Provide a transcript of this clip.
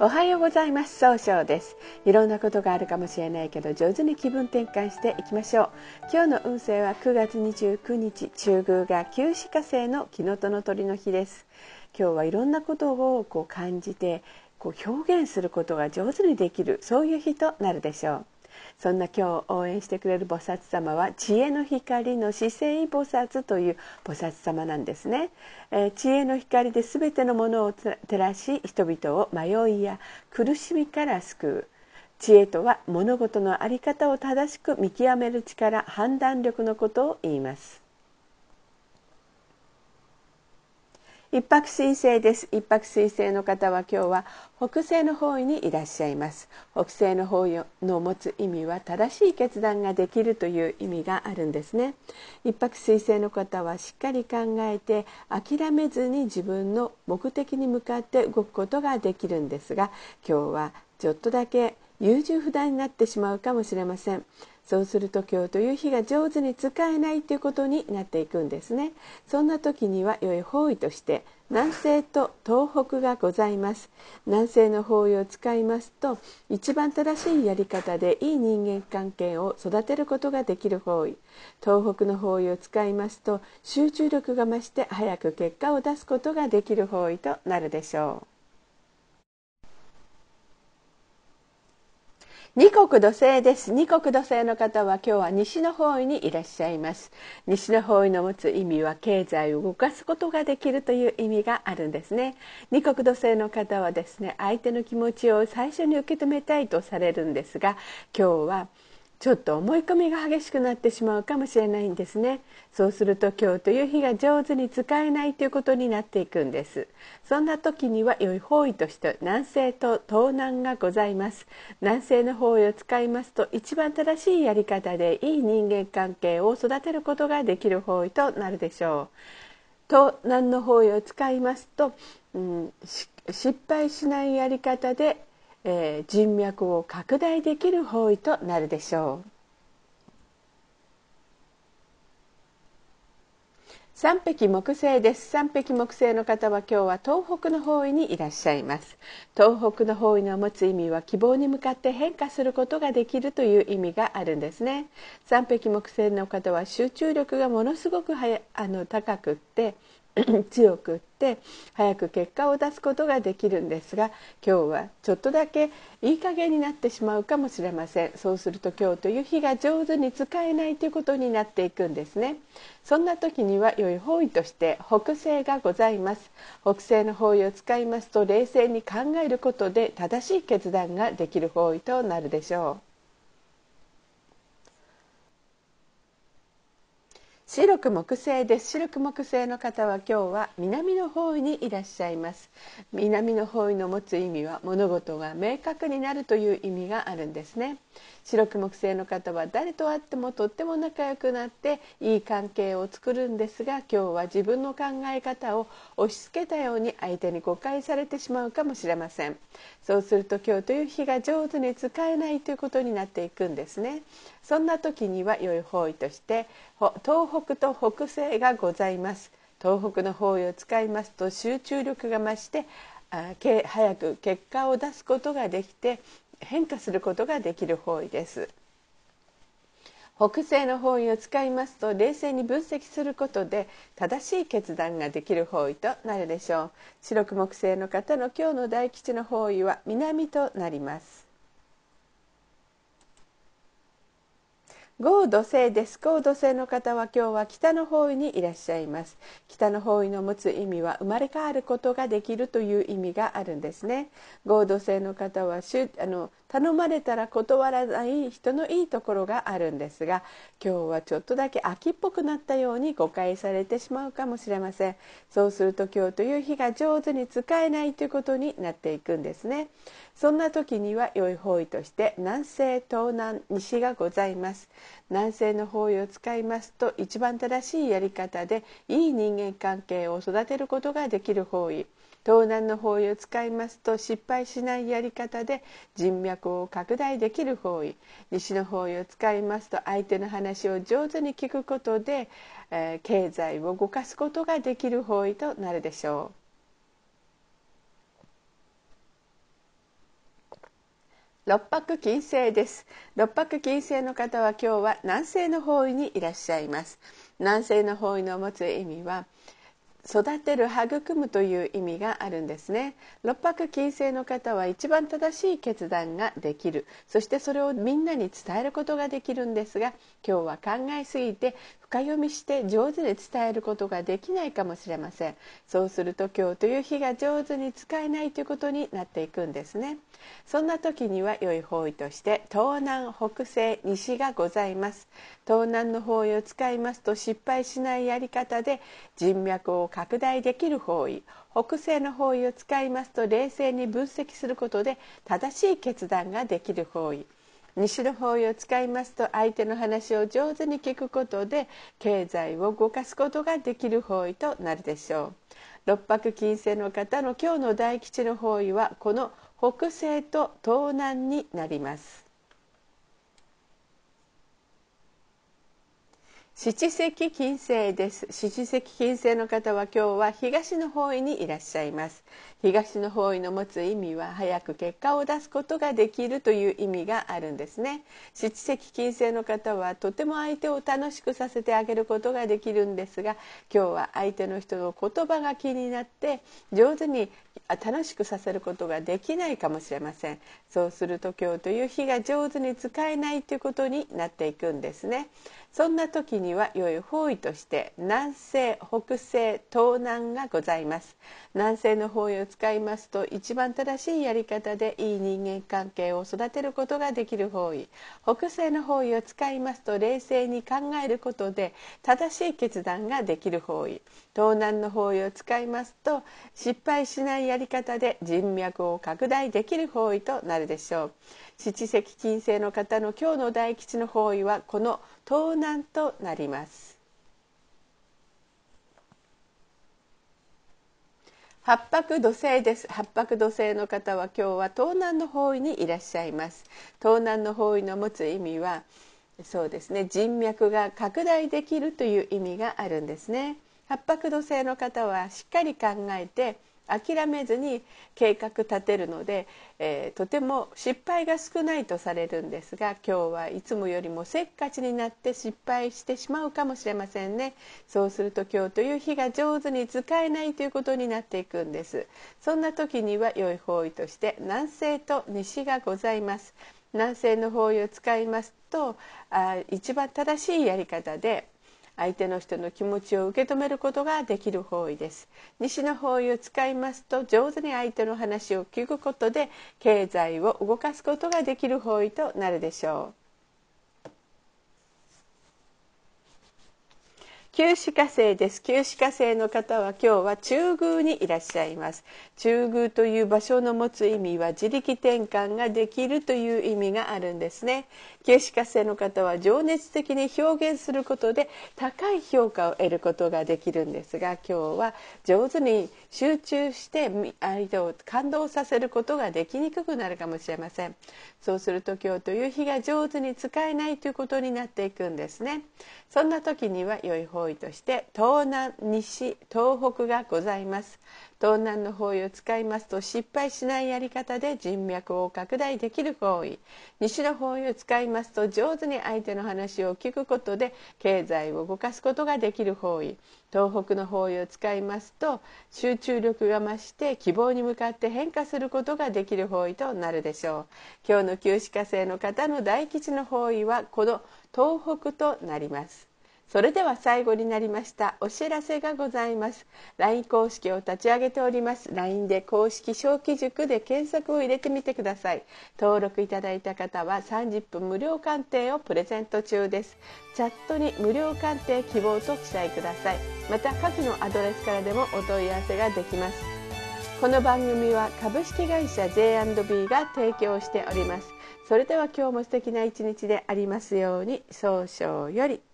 おはようございます。総称です。いろんなことがあるかもしれないけど上手に気分転換していきましょう。今日の運勢は9月29日中宮が旧歯科星の木のとの鳥の日です。今日はいろんなことをこう感じてこう表現することが上手にできるそういう日となるでしょう。そんな今日応援してくれる菩薩様は知恵の光の姿勢菩薩という菩薩様なんですね、えー、知恵の光で全てのものを照らし人々を迷いや苦しみから救う。知恵とは物事の在り方を正しく見極める力判断力のことを言います。一泊水星です。一泊水星の方は今日は北西の方位にいらっしゃいます。北西の方位の持つ意味は正しい決断ができるという意味があるんですね。一泊水星の方はしっかり考えて諦めずに自分の目的に向かって動くことができるんですが今日はちょっとだけ優柔不断になってしまうかもしれません。そうすると今日という日が上手に使えないということになっていくんですね。そんな時には良い方位として南西と東北がございます。南西の方位を使いますと一番正しいやり方でいい人間関係を育てることができる方位。東北の方位を使いますと集中力が増して早く結果を出すことができる方位となるでしょう。二国土星です。二国土星の方は今日は西の方位にいらっしゃいます。西の方位の持つ意味は経済を動かすことができるという意味があるんですね。二国土星の方はですね相手の気持ちを最初に受け止めたいとされるんですが今日はちょっと思い込みが激しくなってしまうかもしれないんですね。そうすると今日という日が上手に使えないということになっていくんです。そんな時には良い方位として南西と東南がございます。南西の方位を使いますと一番正しいやり方でいい人間関係を育てることができる方位となるでしょう。東南の方位を使いますと、うん、失敗しないやり方でえー、人脈を拡大できる方位となるでしょう。三匹木星です。三匹木星の方は今日は東北の方位にいらっしゃいます。東北の方位の持つ意味は希望に向かって変化することができるという意味があるんですね。三匹木星の方は集中力がものすごくはやあの高くって 強くって早く結果を出すことができるんですが今日はちょっとだけいい加減になってしまうかもしれません。そうすると今日という日が上手に使えないということになっていくんですね。そんな時には良い方位として北西がございます。北西の方位を使いますと冷静に考えることで正しい決断ができる方位となるでしょう。白く木星です。白く木星の方は今日は南の方位にいらっしゃいます。南の方位の持つ意味は物事が明確になるという意味があるんですね。白く木星の方は誰と会ってもとっても仲良くなっていい関係を作るんですが今日は自分の考え方を押し付けたように相手に誤解されてしまうかもしれません。そうすると今日という日が上手に使えないということになっていくんですね。そんな時には良い方位として東北と北西がございます。東北の方位を使いますと集中力が増してあ早く結果を出すことができて変化することができる方位です。北西の方位を使いますと冷静に分析することで正しい決断ができる方位となるでしょう。白く木星の方の今日の大吉の方位は南となります。合土星です。合土星の方は今日は北の方位にいらっしゃいます。北の方位の持つ意味は生まれ変わることができるという意味があるんですね。合土星の方はあの頼まれたら断らない人のいいところがあるんですが今日はちょっとだけ秋っぽくなったように誤解されてしまうかもしれません。そうすると今日という日が上手に使えないということになっていくんですね。そんな時には良い方位として南西東南西がございます。南西の方位を使いますと一番正しいやり方でいい人間関係を育てることができる方位東南の方位を使いますと失敗しないやり方で人脈を拡大できる方位西の方位を使いますと相手の話を上手に聞くことで、えー、経済を動かすことができる方位となるでしょう。六白金星です。六白金星の方は今日は南西の方位にいらっしゃいます。南西の方位の持つ意味は育てる育むという意味があるんですね。六白金星の方は一番正しい決断ができる。そしてそれをみんなに伝えることができるんですが今日は考えすぎて深読みして上手に伝えることができないかもしれません。そうすると今日という日が上手に使えないということになっていくんですね。そんな時には良い方位として東南北西西がございます。東南の方位を使いますと失敗しないやり方で人脈を拡大できる方位北西の方位を使いますと冷静に分析することで正しい決断ができる方位。西の方位を使いますと相手の話を上手に聞くことで経済を動かすことができる方位となるでしょう。六白金星の方の今日の大吉の方位はこの北西と東南になります。七石金星です七石金星の方は今日は東の方位にいらっしゃいます東の方位の持つ意味は早く結果を出すことができるという意味があるんですね。七石金星の方はとても相手を楽しくさせてあげることができるんですが今日は相手の人の言葉が気になって上手に楽しくさせることができないかもしれません。そうすると今日という日が上手に使えないということになっていくんですね。そんな時には良い方位として南西北西東南がございます。南西の方位使いますと一番正しいやり方でいい人間関係を育てることができる方位。北西の方位を使いますと冷静に考えることで正しい決断ができる方位。東南の方位を使いますと失敗しないやり方で人脈を拡大できる方位となるでしょう。七石金星の方の今日の大吉の方位はこの東南となります。八白土星です。八白土星の方は今日は東南の方位にいらっしゃいます。東南の方位の持つ意味はそうですね。人脈が拡大できるという意味があるんですね。八白土星の方はしっかり考えて諦めずに計画立てるので、えー、とても失敗が少ないとされるんですが今日はいつもよりもせっかちになって失敗してしまうかもしれませんね。そうすると今日という日が上手に使えないということになっていくんです。そんな時には良い方位として南西と西がございます。南西の方位を使いますとあ一番正しいやり方で相手の人の気持ちを受け止めることができる方位です。西の方位を使いますと上手に相手の話を聞くことで経済を動かすことができる方位となるでしょう。旧歯科生です。旧歯科生の方は今日は中宮にいらっしゃいます。中宮という場所の持つ意味は自力転換ができるという意味があるんですね。旧歯科生の方は情熱的に表現することで高い評価を得ることができるんですが今日は上手に集中して相手を感動させることができにくくなるかもしれません。そうすると今日という日が上手に使えないということになっていくんですね。そんな時には良い方位として東南西東北がございます。東南の方位を使いますと失敗しないやり方で人脈を拡大できる方位。西の方位を使いますと上手に相手の話を聞くことで経済を動かすことができる方位。東北の方位を使いますと集中力が増して希望に向かって変化することができる方位となるでしょう。今日の旧歯科生の方の大吉の方位はこの東北となります。それでは最後になりましたお知らせがございます。LINE 公式を立ち上げております。LINE で公式小規塾で検索を入れてみてください。登録いただいた方は30分無料鑑定をプレゼント中です。チャットに無料鑑定希望と記載ください。また下記のアドレスからでもお問い合わせができます。この番組は株式会社 J&B が提供しております。それでは今日も素敵な一日でありますように早々より。